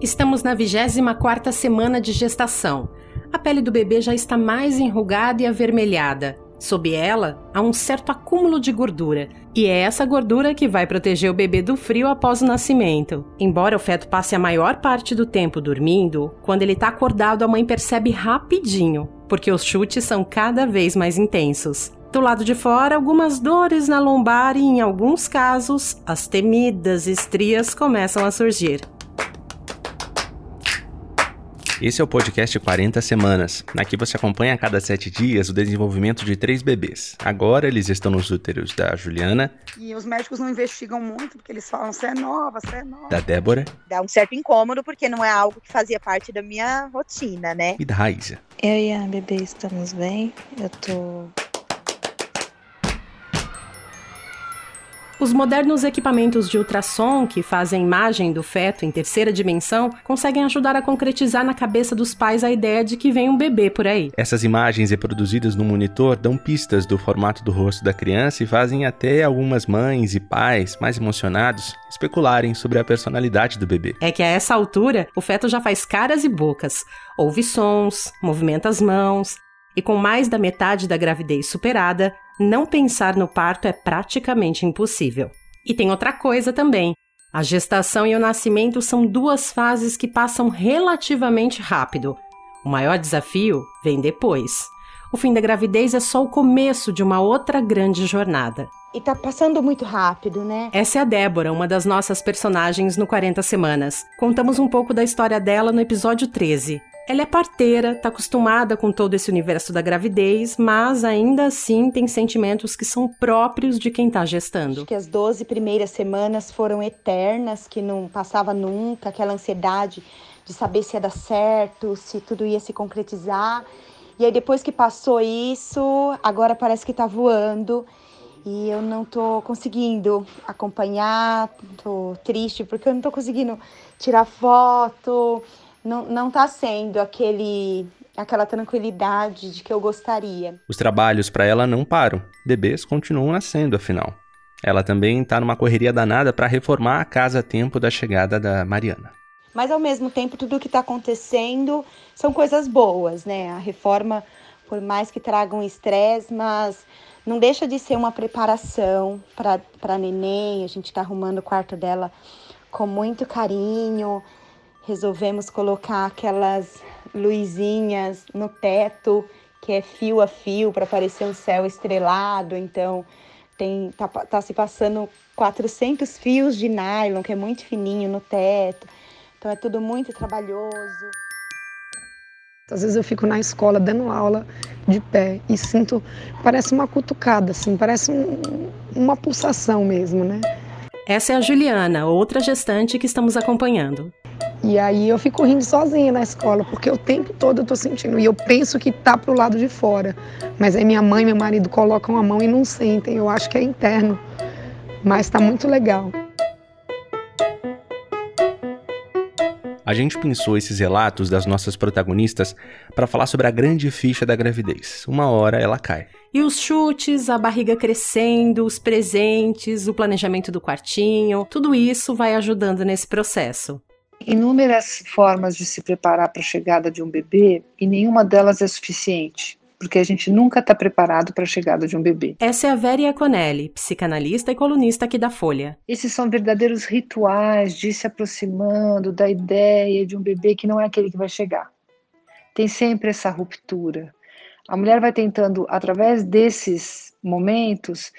Estamos na 24ª semana de gestação. A pele do bebê já está mais enrugada e avermelhada. Sob ela, há um certo acúmulo de gordura, e é essa gordura que vai proteger o bebê do frio após o nascimento. Embora o feto passe a maior parte do tempo dormindo, quando ele está acordado a mãe percebe rapidinho, porque os chutes são cada vez mais intensos. Do lado de fora, algumas dores na lombar e, em alguns casos, as temidas estrias começam a surgir. Esse é o podcast 40 Semanas. Aqui você acompanha a cada sete dias o desenvolvimento de três bebês. Agora eles estão nos úteros da Juliana. E os médicos não investigam muito, porque eles falam se é nova, se é nova. Da Débora. Dá um certo incômodo, porque não é algo que fazia parte da minha rotina, né? E da Raíza. Eu e a bebê estamos bem. Eu tô Os modernos equipamentos de ultrassom que fazem imagem do feto em terceira dimensão conseguem ajudar a concretizar na cabeça dos pais a ideia de que vem um bebê por aí. Essas imagens reproduzidas no monitor dão pistas do formato do rosto da criança e fazem até algumas mães e pais mais emocionados especularem sobre a personalidade do bebê. É que a essa altura o feto já faz caras e bocas, ouve sons, movimenta as mãos, e com mais da metade da gravidez superada, não pensar no parto é praticamente impossível. E tem outra coisa também. A gestação e o nascimento são duas fases que passam relativamente rápido. O maior desafio vem depois. O fim da gravidez é só o começo de uma outra grande jornada. E tá passando muito rápido, né? Essa é a Débora, uma das nossas personagens no 40 Semanas. Contamos um pouco da história dela no episódio 13. Ela é parteira, está acostumada com todo esse universo da gravidez, mas ainda assim tem sentimentos que são próprios de quem está gestando. Acho que as 12 primeiras semanas foram eternas, que não passava nunca, aquela ansiedade de saber se ia dar certo, se tudo ia se concretizar. E aí depois que passou isso, agora parece que está voando e eu não tô conseguindo acompanhar, tô triste porque eu não tô conseguindo tirar foto não, não tá sendo aquele aquela tranquilidade de que eu gostaria. Os trabalhos para ela não param. Bebês continuam nascendo, afinal. Ela também está numa correria danada para reformar a casa a tempo da chegada da Mariana. Mas ao mesmo tempo, tudo o que está acontecendo são coisas boas, né? A reforma, por mais que tragam estresse, mas não deixa de ser uma preparação para neném. A gente está arrumando o quarto dela com muito carinho resolvemos colocar aquelas luzinhas no teto que é fio a fio para parecer um céu estrelado. Então tem tá, tá se passando 400 fios de nylon que é muito fininho no teto. Então é tudo muito trabalhoso. Às vezes eu fico na escola dando aula de pé e sinto, parece uma cutucada, assim, parece um, uma pulsação mesmo, né? Essa é a Juliana, outra gestante que estamos acompanhando. E aí eu fico rindo sozinha na escola, porque o tempo todo eu tô sentindo. E eu penso que tá pro lado de fora. Mas aí minha mãe e meu marido colocam a mão e não sentem. Eu acho que é interno. Mas tá muito legal. A gente pensou esses relatos das nossas protagonistas para falar sobre a grande ficha da gravidez. Uma hora ela cai. E os chutes, a barriga crescendo, os presentes, o planejamento do quartinho, tudo isso vai ajudando nesse processo inúmeras formas de se preparar para a chegada de um bebê e nenhuma delas é suficiente. Porque a gente nunca está preparado para a chegada de um bebê. Essa é a Vera Iaconelli, psicanalista e colunista aqui da Folha. Esses são verdadeiros rituais de se aproximando da ideia de um bebê que não é aquele que vai chegar. Tem sempre essa ruptura. A mulher vai tentando, através desses momentos,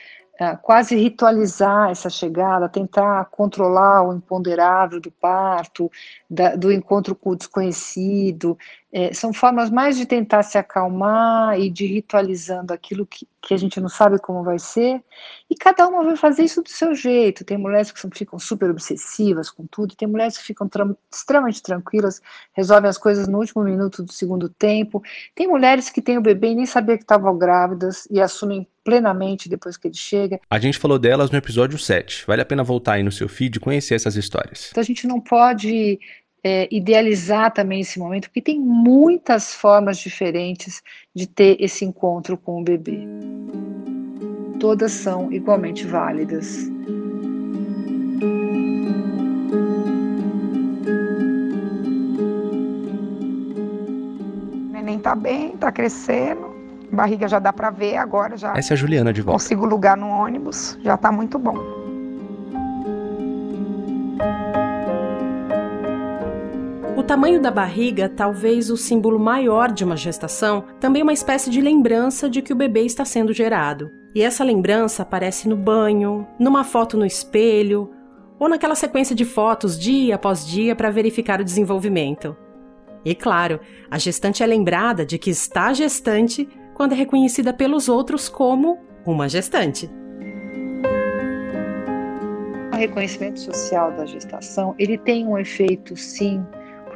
quase ritualizar essa chegada, tentar controlar o imponderável do parto, da, do encontro com o desconhecido. É, são formas mais de tentar se acalmar e de ritualizando aquilo que, que a gente não sabe como vai ser. E cada uma vai fazer isso do seu jeito. Tem mulheres que ficam super obsessivas com tudo, tem mulheres que ficam tra extremamente tranquilas, resolvem as coisas no último minuto do segundo tempo. Tem mulheres que têm o bebê e nem sabia que estavam grávidas e assumem plenamente depois que ele chega. A gente falou delas no episódio 7. Vale a pena voltar aí no seu feed e conhecer essas histórias. Então a gente não pode é, idealizar também esse momento, porque tem muitas formas diferentes de ter esse encontro com o bebê. Todas são igualmente válidas. O neném tá bem, tá crescendo, barriga já dá para ver agora já. Essa é a Juliana de volta. Consigo lugar no ônibus, já tá muito bom. Tamanho da barriga, talvez o símbolo maior de uma gestação, também uma espécie de lembrança de que o bebê está sendo gerado. E essa lembrança aparece no banho, numa foto no espelho, ou naquela sequência de fotos dia após dia para verificar o desenvolvimento. E claro, a gestante é lembrada de que está gestante quando é reconhecida pelos outros como uma gestante. O reconhecimento social da gestação, ele tem um efeito sim,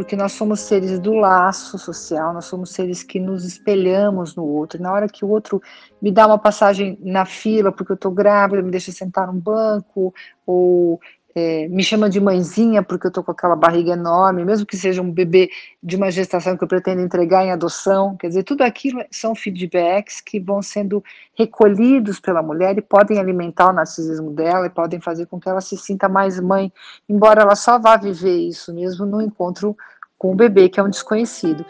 porque nós somos seres do laço social, nós somos seres que nos espelhamos no outro. Na hora que o outro me dá uma passagem na fila porque eu estou grávida, me deixa sentar num banco, ou é, me chama de mãezinha porque eu estou com aquela barriga enorme, mesmo que seja um bebê de uma gestação que eu pretendo entregar em adoção, quer dizer, tudo aquilo são feedbacks que vão sendo recolhidos pela mulher e podem alimentar o narcisismo dela e podem fazer com que ela se sinta mais mãe, embora ela só vá viver isso mesmo no encontro com o bebê, que é um desconhecido.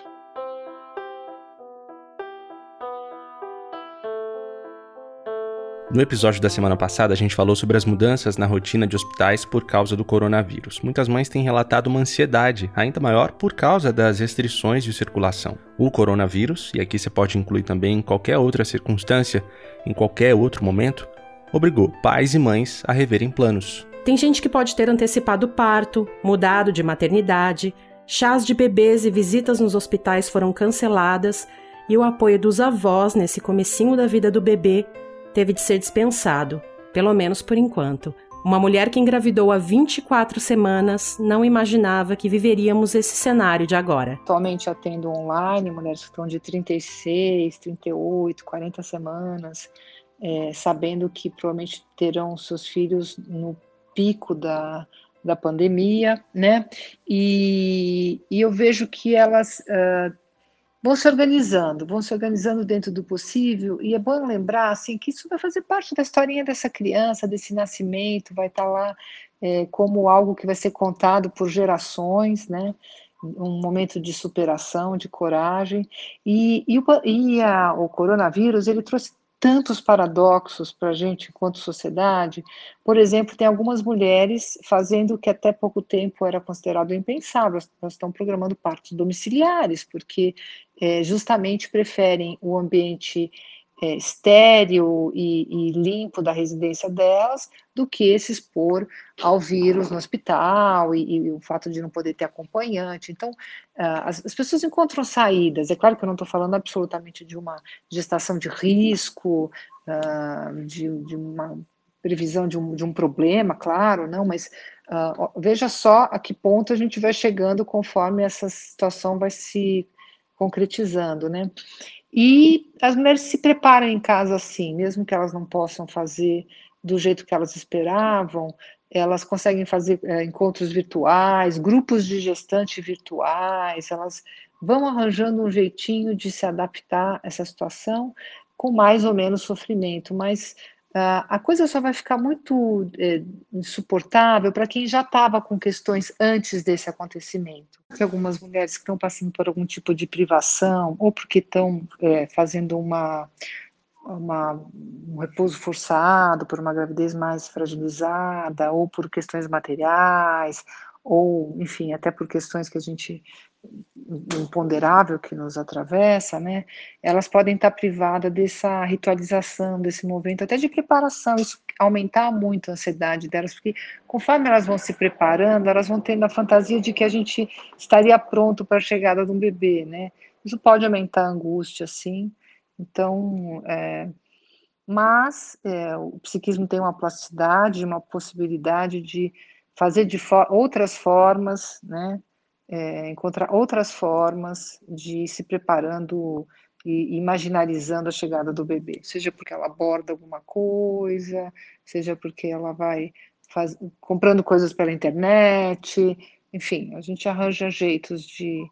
No episódio da semana passada, a gente falou sobre as mudanças na rotina de hospitais por causa do coronavírus. Muitas mães têm relatado uma ansiedade ainda maior por causa das restrições de circulação. O coronavírus, e aqui você pode incluir também qualquer outra circunstância, em qualquer outro momento, obrigou pais e mães a reverem planos. Tem gente que pode ter antecipado o parto, mudado de maternidade, chás de bebês e visitas nos hospitais foram canceladas e o apoio dos avós nesse comecinho da vida do bebê teve de ser dispensado, pelo menos por enquanto. Uma mulher que engravidou há 24 semanas não imaginava que viveríamos esse cenário de agora. Atualmente atendo online mulheres que estão de 36, 38, 40 semanas, é, sabendo que provavelmente terão seus filhos no pico da, da pandemia, né? E, e eu vejo que elas uh, vão se organizando, vão se organizando dentro do possível, e é bom lembrar assim, que isso vai fazer parte da historinha dessa criança, desse nascimento, vai estar tá lá é, como algo que vai ser contado por gerações, né? um momento de superação, de coragem, e, e, o, e a, o coronavírus, ele trouxe tantos paradoxos para a gente enquanto sociedade. Por exemplo, tem algumas mulheres fazendo o que até pouco tempo era considerado impensável, elas estão programando partos domiciliares, porque é, justamente preferem o ambiente é, estéreo e, e, limpo da residência delas do que se expor ao vírus no hospital e, e o fato de não poder ter acompanhante. Então, uh, as, as, pessoas encontram saídas. É claro que eu não estou falando absolutamente de uma gestação de risco, uh, de, de, uma previsão de um, de um problema, claro, não, mas uh, veja só a que ponto a gente vai chegando conforme essa situação vai se concretizando, né? E as mulheres se preparam em casa assim, mesmo que elas não possam fazer do jeito que elas esperavam, elas conseguem fazer é, encontros virtuais, grupos de gestante virtuais, elas vão arranjando um jeitinho de se adaptar a essa situação com mais ou menos sofrimento, mas a coisa só vai ficar muito é, insuportável para quem já estava com questões antes desse acontecimento. Tem algumas mulheres que estão passando por algum tipo de privação, ou porque estão é, fazendo uma, uma, um repouso forçado, por uma gravidez mais fragilizada, ou por questões materiais, ou, enfim, até por questões que a gente imponderável que nos atravessa, né, elas podem estar privadas dessa ritualização, desse momento, até de preparação, isso aumentar muito a ansiedade delas, porque conforme elas vão se preparando, elas vão tendo a fantasia de que a gente estaria pronto para a chegada de um bebê, né, isso pode aumentar a angústia, sim, então, é, mas é, o psiquismo tem uma plasticidade, uma possibilidade de fazer de outras formas, né, é, encontrar outras formas de ir se preparando e imaginarizando a chegada do bebê, seja porque ela aborda alguma coisa, seja porque ela vai faz, comprando coisas pela internet, enfim, a gente arranja jeitos de,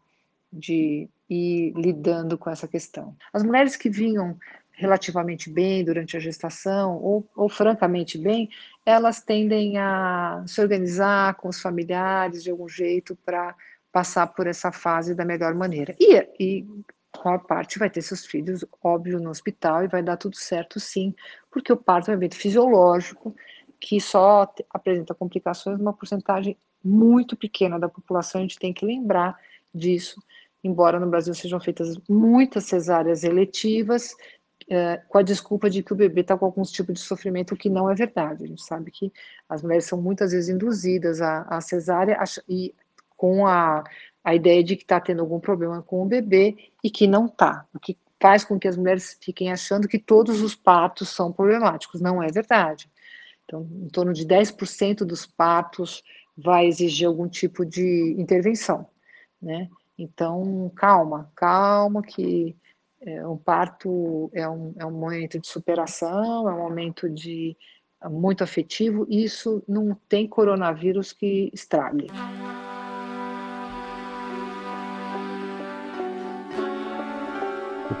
de ir lidando com essa questão. As mulheres que vinham relativamente bem durante a gestação, ou, ou francamente bem, elas tendem a se organizar com os familiares de algum jeito para passar por essa fase da melhor maneira. E, e a parte vai ter seus filhos, óbvio, no hospital e vai dar tudo certo sim, porque o parto é um evento fisiológico que só apresenta complicações numa porcentagem muito pequena da população, a gente tem que lembrar disso, embora no Brasil sejam feitas muitas cesáreas eletivas, é, com a desculpa de que o bebê está com algum tipo de sofrimento, o que não é verdade. A gente sabe que as mulheres são muitas vezes induzidas à, à cesárea e com a, a ideia de que está tendo algum problema com o bebê e que não está, o que faz com que as mulheres fiquem achando que todos os partos são problemáticos. Não é verdade. Então, em torno de 10% dos partos vai exigir algum tipo de intervenção, né? Então, calma, calma que é, um parto é um, é um momento de superação, é um momento de é muito afetivo, isso não tem coronavírus que estrague.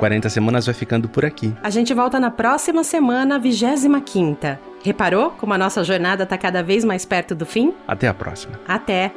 40 Semanas vai ficando por aqui. A gente volta na próxima semana, 25 Reparou como a nossa jornada está cada vez mais perto do fim? Até a próxima. Até!